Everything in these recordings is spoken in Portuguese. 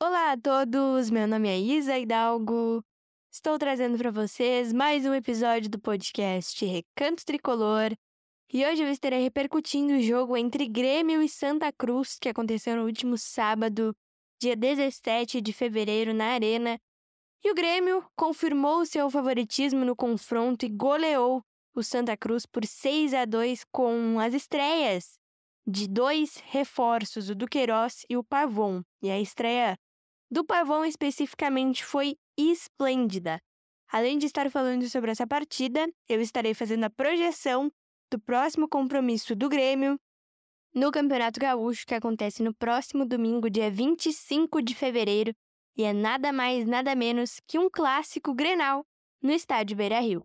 Olá a todos, meu nome é Isa Hidalgo. Estou trazendo para vocês mais um episódio do podcast Recanto Tricolor. E hoje eu estarei repercutindo o jogo entre Grêmio e Santa Cruz, que aconteceu no último sábado, dia 17 de fevereiro, na Arena. E o Grêmio confirmou seu favoritismo no confronto e goleou o Santa Cruz por 6 a 2 com as estreias de dois reforços, o Duqueiroz e o Pavon. E a estreia do Pavon especificamente foi esplêndida. Além de estar falando sobre essa partida, eu estarei fazendo a projeção do próximo compromisso do Grêmio no Campeonato Gaúcho, que acontece no próximo domingo, dia 25 de fevereiro, e é nada mais, nada menos que um clássico Grenal no estádio Beira-Rio.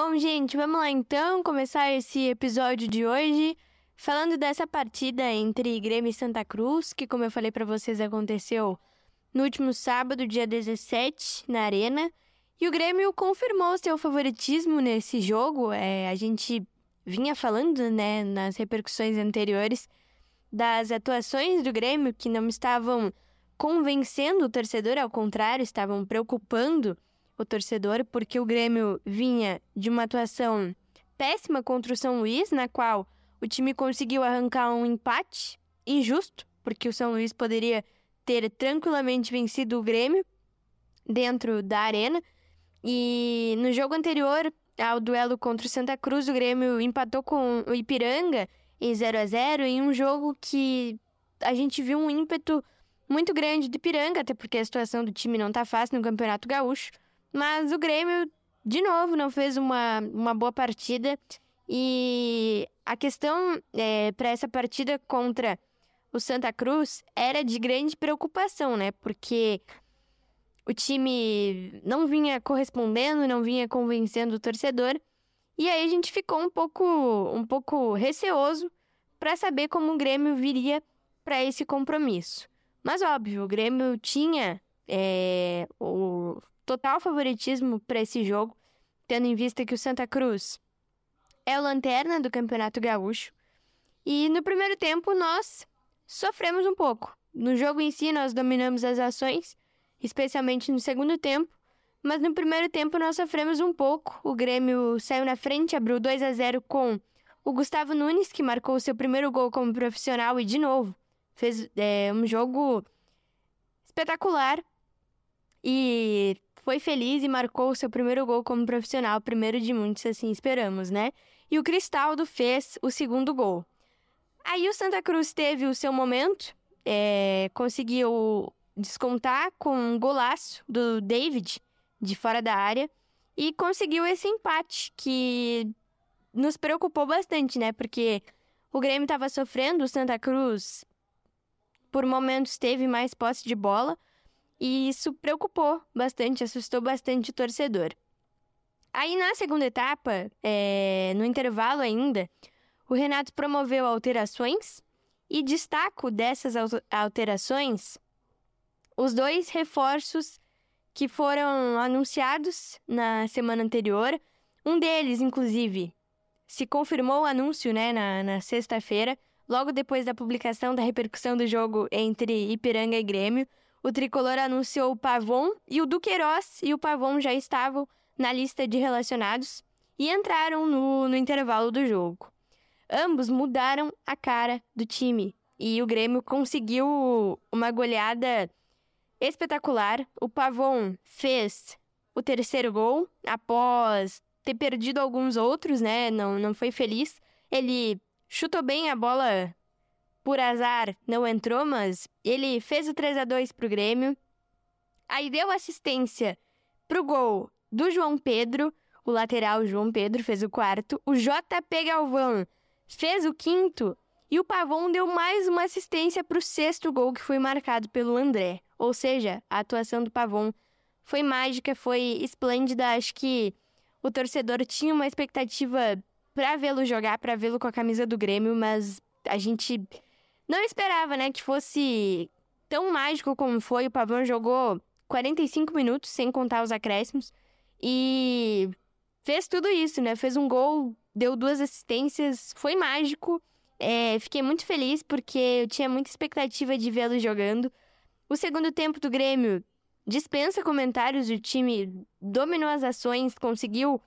Bom, gente, vamos lá então começar esse episódio de hoje falando dessa partida entre Grêmio e Santa Cruz, que, como eu falei para vocês, aconteceu no último sábado, dia 17, na Arena. E o Grêmio confirmou seu favoritismo nesse jogo. É, a gente vinha falando, né, nas repercussões anteriores, das atuações do Grêmio que não estavam convencendo o torcedor, ao contrário, estavam preocupando o torcedor, porque o Grêmio vinha de uma atuação péssima contra o São Luís, na qual o time conseguiu arrancar um empate injusto, porque o São Luís poderia ter tranquilamente vencido o Grêmio dentro da arena. E no jogo anterior ao duelo contra o Santa Cruz, o Grêmio empatou com o Ipiranga em 0 a 0 em um jogo que a gente viu um ímpeto muito grande do Ipiranga, até porque a situação do time não tá fácil no Campeonato Gaúcho. Mas o Grêmio, de novo, não fez uma, uma boa partida. E a questão é, para essa partida contra o Santa Cruz era de grande preocupação, né? Porque o time não vinha correspondendo, não vinha convencendo o torcedor. E aí a gente ficou um pouco, um pouco receoso para saber como o Grêmio viria para esse compromisso. Mas óbvio, o Grêmio tinha é, o total favoritismo para esse jogo, tendo em vista que o Santa Cruz é o lanterna do Campeonato Gaúcho. E no primeiro tempo nós sofremos um pouco. No jogo em si nós dominamos as ações, especialmente no segundo tempo, mas no primeiro tempo nós sofremos um pouco. O Grêmio saiu na frente, abriu 2 a 0 com o Gustavo Nunes, que marcou o seu primeiro gol como profissional e de novo fez é, um jogo espetacular. E foi feliz e marcou seu primeiro gol como profissional, primeiro de muitos, assim esperamos, né? E o Cristaldo fez o segundo gol. Aí o Santa Cruz teve o seu momento, é, conseguiu descontar com um golaço do David, de fora da área, e conseguiu esse empate, que nos preocupou bastante, né? Porque o Grêmio estava sofrendo, o Santa Cruz, por momentos, teve mais posse de bola, e isso preocupou bastante, assustou bastante o torcedor. Aí na segunda etapa, é, no intervalo ainda, o Renato promoveu alterações e destaco dessas alterações os dois reforços que foram anunciados na semana anterior. Um deles, inclusive, se confirmou o anúncio né, na, na sexta-feira, logo depois da publicação da repercussão do jogo entre Ipiranga e Grêmio o tricolor anunciou o Pavon e o Duqueiroz e o Pavon já estavam na lista de relacionados e entraram no, no intervalo do jogo. ambos mudaram a cara do time. E o Grêmio conseguiu uma goleada espetacular. O Pavon fez o terceiro gol após ter perdido alguns outros, né? Não, não foi feliz. Ele chutou bem a bola por azar, não entrou, mas ele fez o 3 a 2 pro Grêmio. Aí deu assistência pro gol do João Pedro. O lateral João Pedro fez o quarto. O JP Galvão fez o quinto. E o Pavon deu mais uma assistência para o sexto gol que foi marcado pelo André. Ou seja, a atuação do Pavon foi mágica, foi esplêndida. Acho que o torcedor tinha uma expectativa para vê-lo jogar, para vê-lo com a camisa do Grêmio, mas a gente não esperava, né, que fosse tão mágico como foi. O Pavon jogou 45 minutos, sem contar os acréscimos, e fez tudo isso, né? Fez um gol, deu duas assistências, foi mágico. É, fiquei muito feliz porque eu tinha muita expectativa de vê-lo jogando. O segundo tempo do Grêmio dispensa comentários, o time dominou as ações, conseguiu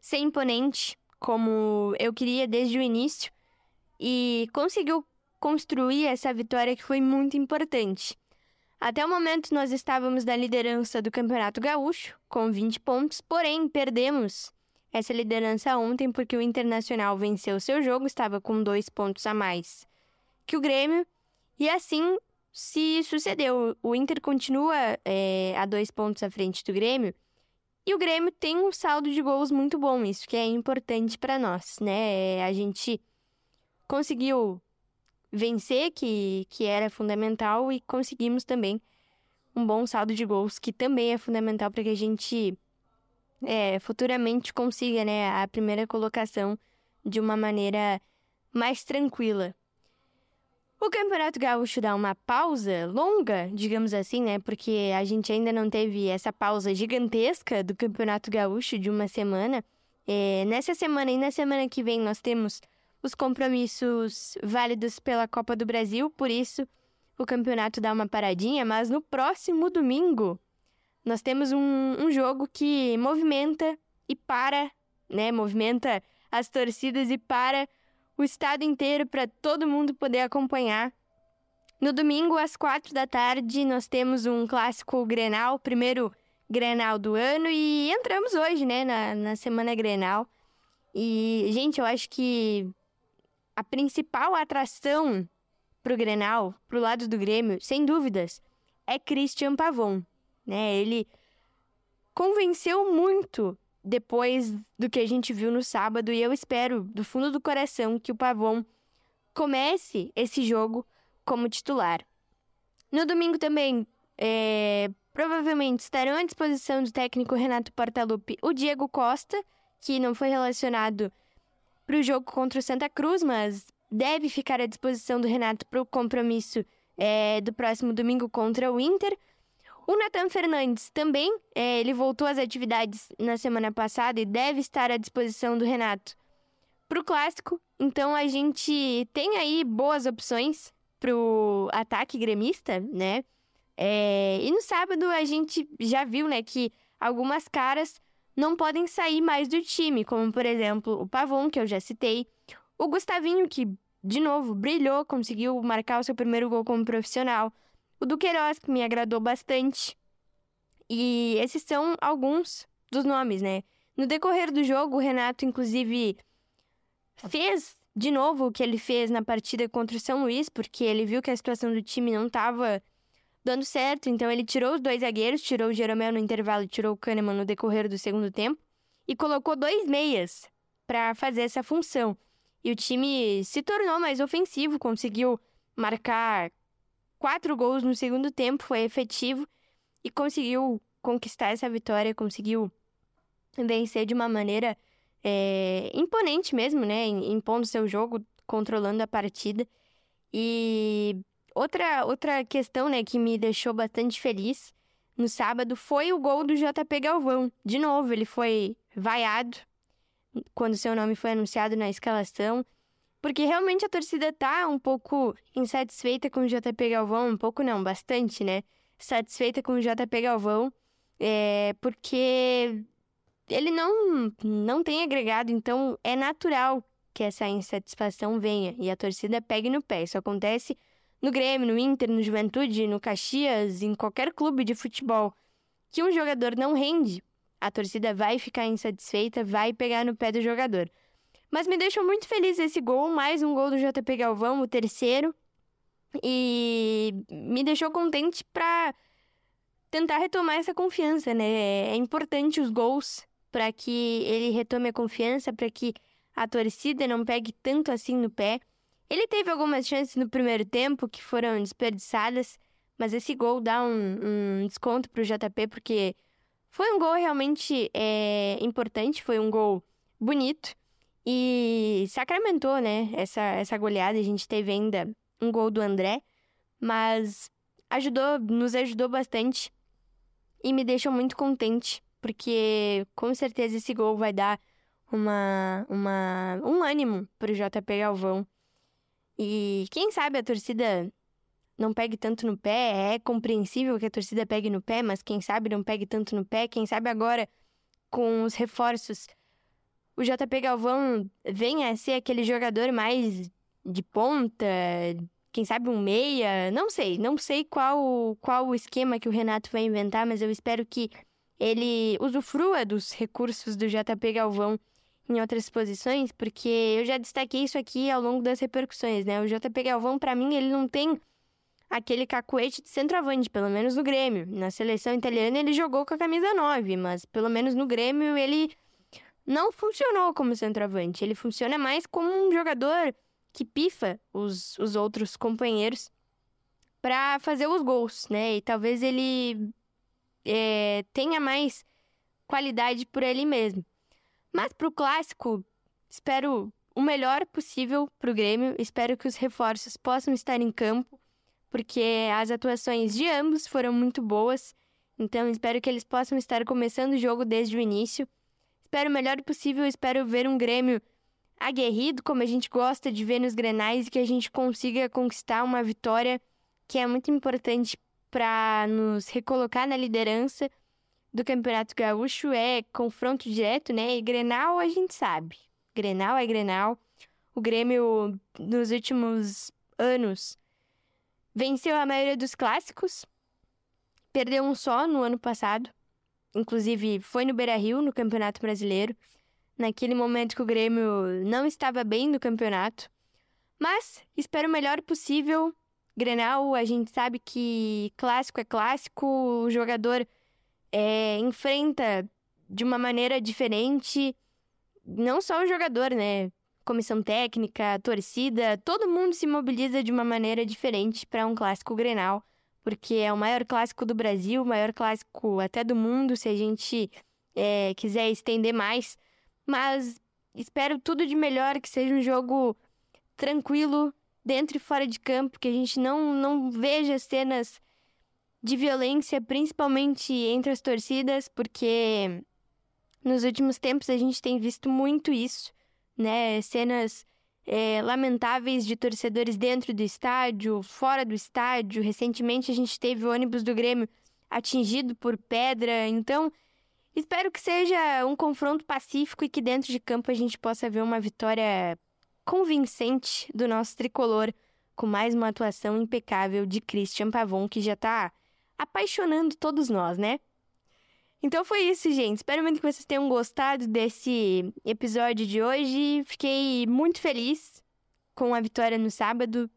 ser imponente, como eu queria desde o início, e conseguiu construir essa vitória que foi muito importante. Até o momento, nós estávamos na liderança do Campeonato Gaúcho, com 20 pontos, porém perdemos essa liderança ontem porque o Internacional venceu seu jogo, estava com dois pontos a mais que o Grêmio, e assim se sucedeu. O Inter continua é, a dois pontos à frente do Grêmio, e o Grêmio tem um saldo de gols muito bom, isso que é importante para nós, né? A gente conseguiu vencer, que, que era fundamental, e conseguimos também um bom saldo de gols, que também é fundamental para que a gente é, futuramente consiga né, a primeira colocação de uma maneira mais tranquila. O Campeonato Gaúcho dá uma pausa longa, digamos assim, né? Porque a gente ainda não teve essa pausa gigantesca do Campeonato Gaúcho de uma semana. É, nessa semana e na semana que vem nós temos os compromissos válidos pela Copa do Brasil, por isso o campeonato dá uma paradinha, mas no próximo domingo nós temos um, um jogo que movimenta e para, né? Movimenta as torcidas e para o estado inteiro para todo mundo poder acompanhar. No domingo, às quatro da tarde, nós temos um clássico Grenal, primeiro Grenal do ano, e entramos hoje, né, na, na semana Grenal. E, gente, eu acho que a principal atração pro Grenal, pro lado do Grêmio, sem dúvidas, é Christian Pavon né? Ele convenceu muito depois do que a gente viu no sábado e eu espero do fundo do coração que o Pavon comece esse jogo como titular. No domingo também, é, provavelmente estarão à disposição do técnico Renato Portaluppi o Diego Costa, que não foi relacionado para o jogo contra o Santa Cruz, mas deve ficar à disposição do Renato para o compromisso é, do próximo domingo contra o Inter. O Nathan Fernandes também, é, ele voltou às atividades na semana passada e deve estar à disposição do Renato para o clássico. Então a gente tem aí boas opções para o ataque gremista, né? É, e no sábado a gente já viu, né, que algumas caras não podem sair mais do time, como por exemplo o Pavon, que eu já citei, o Gustavinho, que de novo brilhou, conseguiu marcar o seu primeiro gol como profissional o Duqueiroz, que me agradou bastante. E esses são alguns dos nomes, né? No decorrer do jogo, o Renato, inclusive, fez de novo o que ele fez na partida contra o São Luís, porque ele viu que a situação do time não estava dando certo, então ele tirou os dois zagueiros, tirou o Jeromel no intervalo tirou o Kahneman no decorrer do segundo tempo, e colocou dois meias para fazer essa função. E o time se tornou mais ofensivo, conseguiu marcar quatro gols no segundo tempo, foi efetivo e conseguiu conquistar essa vitória, conseguiu vencer de uma maneira é, imponente mesmo, né? Impondo seu jogo, controlando a partida. E outra, outra questão, né, que me deixou bastante feliz no sábado foi o gol do JP Galvão. De novo, ele foi vaiado quando seu nome foi anunciado na escalação. Porque realmente a torcida tá um pouco insatisfeita com o JP Galvão, um pouco não, bastante, né? Satisfeita com o JP Galvão, é, porque ele não, não tem agregado, então é natural que essa insatisfação venha e a torcida pegue no pé. Isso acontece no Grêmio, no Inter, no Juventude, no Caxias, em qualquer clube de futebol. Que um jogador não rende, a torcida vai ficar insatisfeita, vai pegar no pé do jogador. Mas me deixou muito feliz esse gol, mais um gol do JP Galvão, o terceiro. E me deixou contente para tentar retomar essa confiança, né? É importante os gols para que ele retome a confiança, para que a torcida não pegue tanto assim no pé. Ele teve algumas chances no primeiro tempo que foram desperdiçadas, mas esse gol dá um, um desconto para o JP, porque foi um gol realmente é, importante, foi um gol bonito e sacramentou, né, essa, essa goleada. A gente teve ainda um gol do André, mas ajudou, nos ajudou bastante e me deixou muito contente, porque com certeza esse gol vai dar uma, uma, um ânimo pro JP Galvão. E quem sabe a torcida não pegue tanto no pé, é compreensível que a torcida pegue no pé, mas quem sabe não pegue tanto no pé, quem sabe agora com os reforços o JP Galvão venha a ser aquele jogador mais de ponta, quem sabe um meia, não sei, não sei qual qual o esquema que o Renato vai inventar, mas eu espero que ele usufrua dos recursos do JP Galvão em outras posições, porque eu já destaquei isso aqui ao longo das repercussões, né? O JP Galvão, para mim, ele não tem aquele cacuete de centroavante, pelo menos no Grêmio. Na seleção italiana ele jogou com a camisa 9, mas pelo menos no Grêmio ele não funcionou como centroavante. Ele funciona mais como um jogador que pifa os, os outros companheiros para fazer os gols, né? E talvez ele é, tenha mais qualidade por ele mesmo. Mas para o clássico, espero o melhor possível para o Grêmio. Espero que os reforços possam estar em campo, porque as atuações de ambos foram muito boas. Então espero que eles possam estar começando o jogo desde o início. Espero o melhor possível. Espero ver um Grêmio aguerrido, como a gente gosta de ver nos grenais, e que a gente consiga conquistar uma vitória que é muito importante para nos recolocar na liderança do Campeonato Gaúcho. É confronto direto, né? E Grenal a gente sabe. Grenal é Grenal. O Grêmio, nos últimos anos, venceu a maioria dos clássicos. Perdeu um só no ano passado. Inclusive, foi no Beira Rio, no Campeonato Brasileiro naquele momento que o Grêmio não estava bem no campeonato. Mas espero o melhor possível. Grenal, a gente sabe que clássico é clássico, o jogador é, enfrenta de uma maneira diferente. Não só o jogador, né? Comissão técnica, torcida, todo mundo se mobiliza de uma maneira diferente para um clássico Grenal, porque é o maior clássico do Brasil, o maior clássico até do mundo, se a gente é, quiser estender mais. Mas espero tudo de melhor, que seja um jogo tranquilo, dentro e fora de campo, que a gente não, não veja cenas de violência, principalmente entre as torcidas, porque nos últimos tempos a gente tem visto muito isso, né? Cenas é, lamentáveis de torcedores dentro do estádio, fora do estádio. Recentemente a gente teve o ônibus do Grêmio atingido por pedra, então Espero que seja um confronto pacífico e que dentro de campo a gente possa ver uma vitória convincente do nosso tricolor, com mais uma atuação impecável de Christian Pavon, que já tá apaixonando todos nós, né? Então foi isso, gente. Espero muito que vocês tenham gostado desse episódio de hoje. Fiquei muito feliz com a vitória no sábado.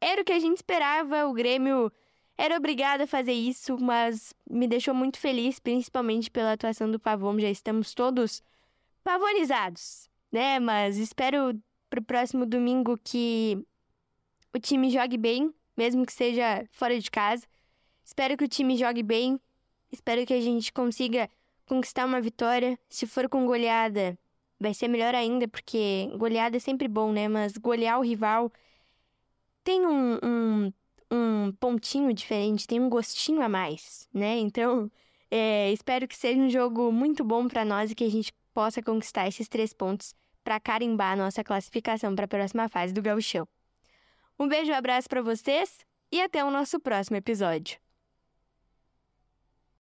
Era o que a gente esperava. O Grêmio era obrigada a fazer isso, mas me deixou muito feliz, principalmente pela atuação do Pavon. Já estamos todos pavonizados, né? Mas espero pro próximo domingo que o time jogue bem, mesmo que seja fora de casa. Espero que o time jogue bem. Espero que a gente consiga conquistar uma vitória. Se for com goleada, vai ser melhor ainda, porque goleada é sempre bom, né? Mas golear o rival tem um, um um pontinho diferente, tem um gostinho a mais, né? Então, é, espero que seja um jogo muito bom para nós e que a gente possa conquistar esses três pontos para carimbar a nossa classificação para a próxima fase do Gauchão. Um beijo e um abraço para vocês e até o nosso próximo episódio.